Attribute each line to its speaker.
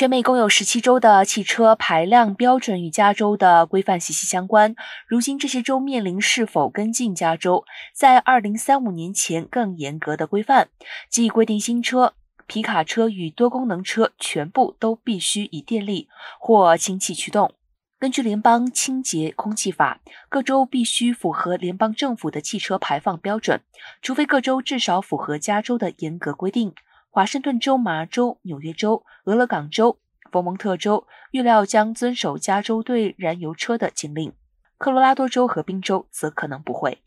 Speaker 1: 全美共有十七州的汽车排量标准与加州的规范息息相关。如今，这些州面临是否跟进加州在二零三五年前更严格的规范，即规定新车、皮卡车与多功能车全部都必须以电力或氢气驱动。根据联邦清洁空气法，各州必须符合联邦政府的汽车排放标准，除非各州至少符合加州的严格规定。华盛顿州、麻州、纽约州、俄勒冈州、佛蒙特州预料将遵守加州对燃油车的禁令，科罗拉多州和宾州则可能不会。